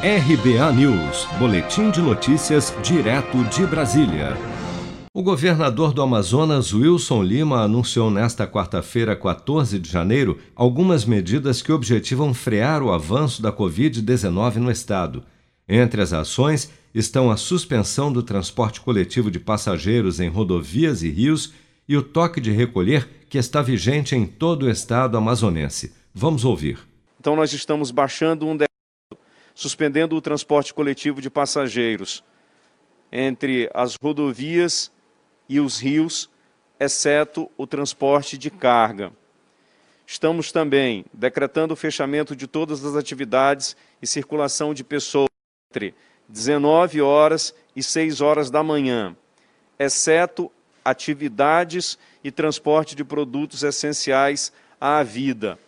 RBA News, Boletim de Notícias, direto de Brasília. O governador do Amazonas, Wilson Lima, anunciou nesta quarta-feira, 14 de janeiro, algumas medidas que objetivam frear o avanço da Covid-19 no estado. Entre as ações estão a suspensão do transporte coletivo de passageiros em rodovias e rios e o toque de recolher que está vigente em todo o estado amazonense. Vamos ouvir. Então, nós estamos baixando um suspendendo o transporte coletivo de passageiros entre as rodovias e os rios, exceto o transporte de carga. Estamos também decretando o fechamento de todas as atividades e circulação de pessoas entre 19 horas e 6 horas da manhã, exceto atividades e transporte de produtos essenciais à vida.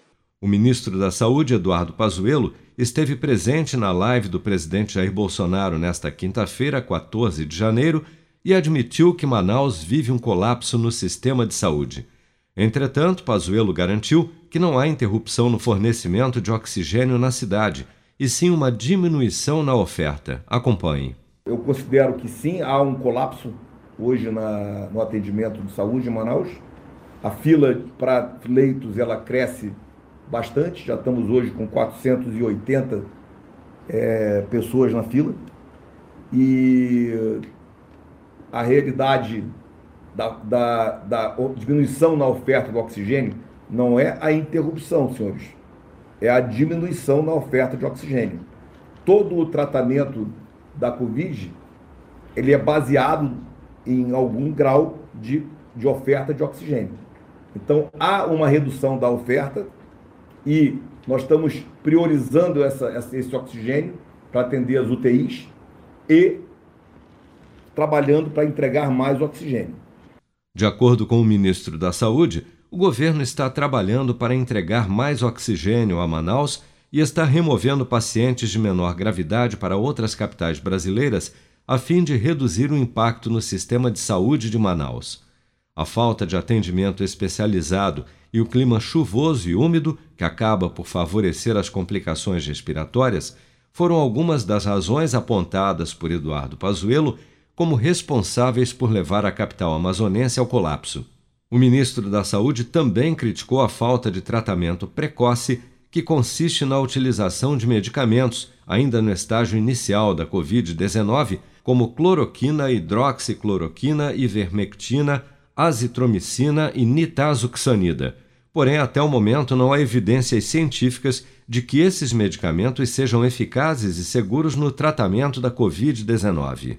O ministro da Saúde, Eduardo Pazuello, esteve presente na live do presidente Jair Bolsonaro nesta quinta-feira, 14 de janeiro, e admitiu que Manaus vive um colapso no sistema de saúde. Entretanto, Pazuello garantiu que não há interrupção no fornecimento de oxigênio na cidade, e sim uma diminuição na oferta. Acompanhe. Eu considero que sim, há um colapso hoje na, no atendimento de saúde em Manaus. A fila para leitos ela cresce bastante, já estamos hoje com 480 é, pessoas na fila. E a realidade da, da, da diminuição na oferta do oxigênio não é a interrupção, senhores, é a diminuição na oferta de oxigênio. Todo o tratamento da Covid ele é baseado em algum grau de, de oferta de oxigênio. Então, há uma redução da oferta e nós estamos priorizando essa, esse oxigênio para atender as UTIs e trabalhando para entregar mais oxigênio. De acordo com o ministro da Saúde, o governo está trabalhando para entregar mais oxigênio a Manaus e está removendo pacientes de menor gravidade para outras capitais brasileiras a fim de reduzir o impacto no sistema de saúde de Manaus. A falta de atendimento especializado e o clima chuvoso e úmido, que acaba por favorecer as complicações respiratórias, foram algumas das razões apontadas por Eduardo Pazuello como responsáveis por levar a capital amazonense ao colapso. O ministro da Saúde também criticou a falta de tratamento precoce, que consiste na utilização de medicamentos ainda no estágio inicial da Covid-19, como cloroquina, hidroxicloroquina, ivermectina, azitromicina e nitazoxanida. Porém, até o momento não há evidências científicas de que esses medicamentos sejam eficazes e seguros no tratamento da Covid-19.